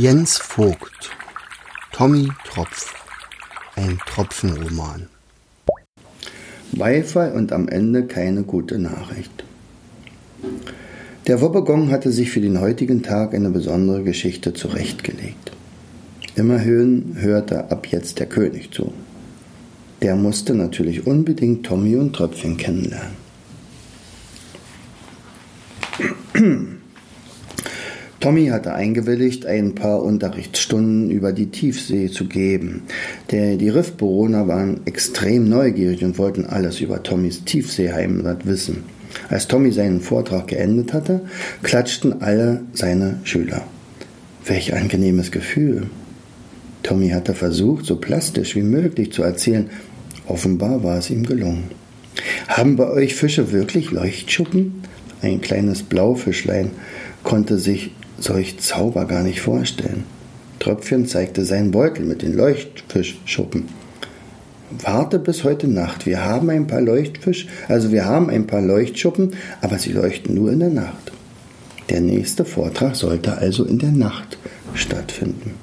Jens Vogt Tommy Tropf Ein Tropfenroman Beifall und am Ende keine gute Nachricht. Der Wobbegong hatte sich für den heutigen Tag eine besondere Geschichte zurechtgelegt. Immerhin hörte ab jetzt der König zu. Der musste natürlich unbedingt Tommy und Tröpfchen kennenlernen. Tommy hatte eingewilligt, ein paar Unterrichtsstunden über die Tiefsee zu geben. Der, die Riffbewohner waren extrem neugierig und wollten alles über Tommys Tiefseeheimat wissen. Als Tommy seinen Vortrag geendet hatte, klatschten alle seine Schüler. Welch angenehmes Gefühl. Tommy hatte versucht, so plastisch wie möglich zu erzählen. Offenbar war es ihm gelungen. Haben bei euch Fische wirklich Leuchtschuppen? Ein kleines Blaufischlein konnte sich solch Zauber gar nicht vorstellen. Tröpfchen zeigte seinen Beutel mit den Leuchtfischschuppen. Warte bis heute Nacht. Wir haben ein paar Leuchtfisch, also wir haben ein paar Leuchtschuppen, aber sie leuchten nur in der Nacht. Der nächste Vortrag sollte also in der Nacht stattfinden.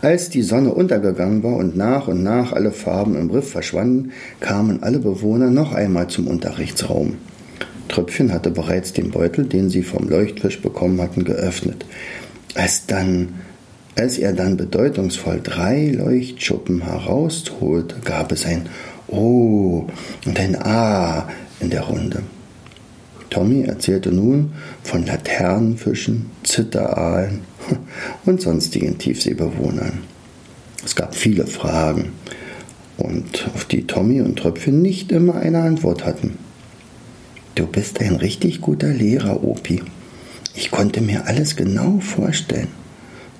Als die Sonne untergegangen war und nach und nach alle Farben im Riff verschwanden, kamen alle Bewohner noch einmal zum Unterrichtsraum. Tröpfchen hatte bereits den Beutel, den sie vom Leuchtfisch bekommen hatten, geöffnet. Als, dann, als er dann bedeutungsvoll drei Leuchtschuppen herausholte, gab es ein Oh und ein Ah in der Runde. Tommy erzählte nun von Laternenfischen, Zitteraalen und sonstigen Tiefseebewohnern. Es gab viele Fragen und auf die Tommy und Tröpfchen nicht immer eine Antwort hatten. Du bist ein richtig guter Lehrer, Opi. Ich konnte mir alles genau vorstellen.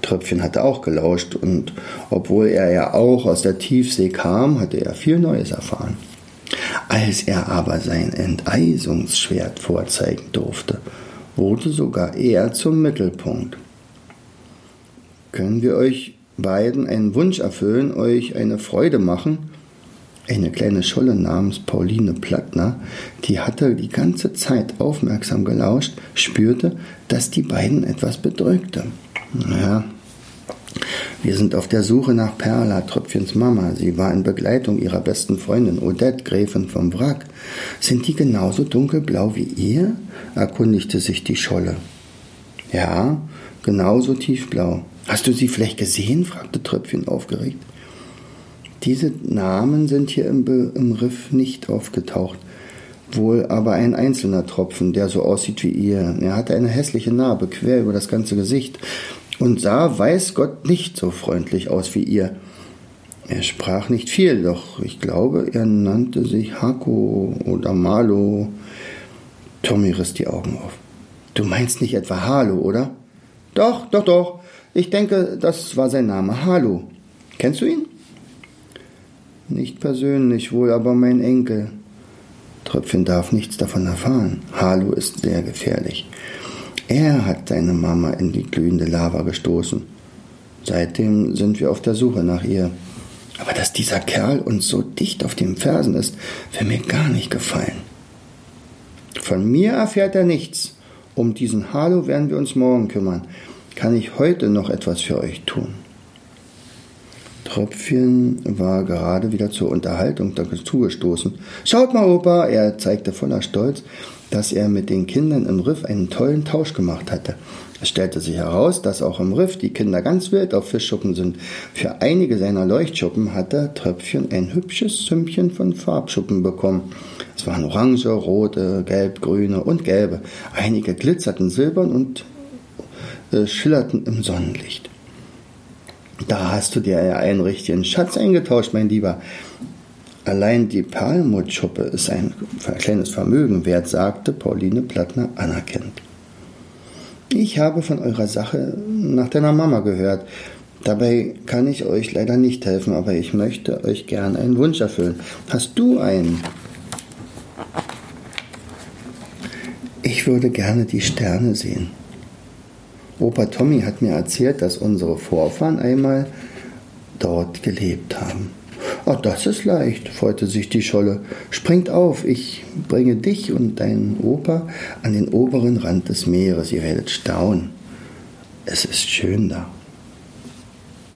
Tröpfchen hatte auch gelauscht und obwohl er ja auch aus der Tiefsee kam, hatte er viel Neues erfahren. Als er aber sein Enteisungsschwert vorzeigen durfte, wurde sogar er zum Mittelpunkt. Können wir euch beiden einen Wunsch erfüllen, euch eine Freude machen? Eine kleine Scholle namens Pauline Plattner, die hatte die ganze Zeit aufmerksam gelauscht, spürte, dass die beiden etwas bedrückte. Naja, wir sind auf der Suche nach Perla, Tröpfchens Mama. Sie war in Begleitung ihrer besten Freundin Odette, Gräfin vom Wrack. Sind die genauso dunkelblau wie ihr? erkundigte sich die Scholle. Ja, genauso tiefblau. Hast du sie vielleicht gesehen? fragte Tröpfchen aufgeregt. Diese Namen sind hier im, Be im Riff nicht aufgetaucht. Wohl aber ein einzelner Tropfen, der so aussieht wie ihr. Er hatte eine hässliche Narbe quer über das ganze Gesicht und sah, weiß Gott, nicht so freundlich aus wie ihr. Er sprach nicht viel, doch ich glaube, er nannte sich Hako oder Malo. Tommy riss die Augen auf. Du meinst nicht etwa Halo, oder? Doch, doch, doch. Ich denke, das war sein Name. Halo. Kennst du ihn? Nicht persönlich, wohl aber mein Enkel. Tröpfchen darf nichts davon erfahren. Harlow ist sehr gefährlich. Er hat seine Mama in die glühende Lava gestoßen. Seitdem sind wir auf der Suche nach ihr. Aber dass dieser Kerl uns so dicht auf den Fersen ist, wäre mir gar nicht gefallen. Von mir erfährt er nichts. Um diesen Harlow werden wir uns morgen kümmern. Kann ich heute noch etwas für euch tun? Tröpfchen war gerade wieder zur Unterhaltung zugestoßen. Schaut mal, Opa! Er zeigte voller Stolz, dass er mit den Kindern im Riff einen tollen Tausch gemacht hatte. Es stellte sich heraus, dass auch im Riff die Kinder ganz wild auf Fischschuppen sind. Für einige seiner Leuchtschuppen hatte Tröpfchen ein hübsches Sümmchen von Farbschuppen bekommen. Es waren orange, rote, gelb, grüne und gelbe. Einige glitzerten silbern und äh, schillerten im Sonnenlicht. Da hast du dir ja einen richtigen Schatz eingetauscht, mein Lieber. Allein die Perlmuttschuppe ist ein kleines Vermögen wert, sagte Pauline Plattner anerkennend. Ich habe von eurer Sache nach deiner Mama gehört. Dabei kann ich euch leider nicht helfen, aber ich möchte euch gern einen Wunsch erfüllen. Hast du einen? Ich würde gerne die Sterne sehen. Opa Tommy hat mir erzählt, dass unsere Vorfahren einmal dort gelebt haben. Oh, das ist leicht, freute sich die Scholle. Springt auf, ich bringe dich und deinen Opa an den oberen Rand des Meeres. Ihr werdet staunen. Es ist schön da.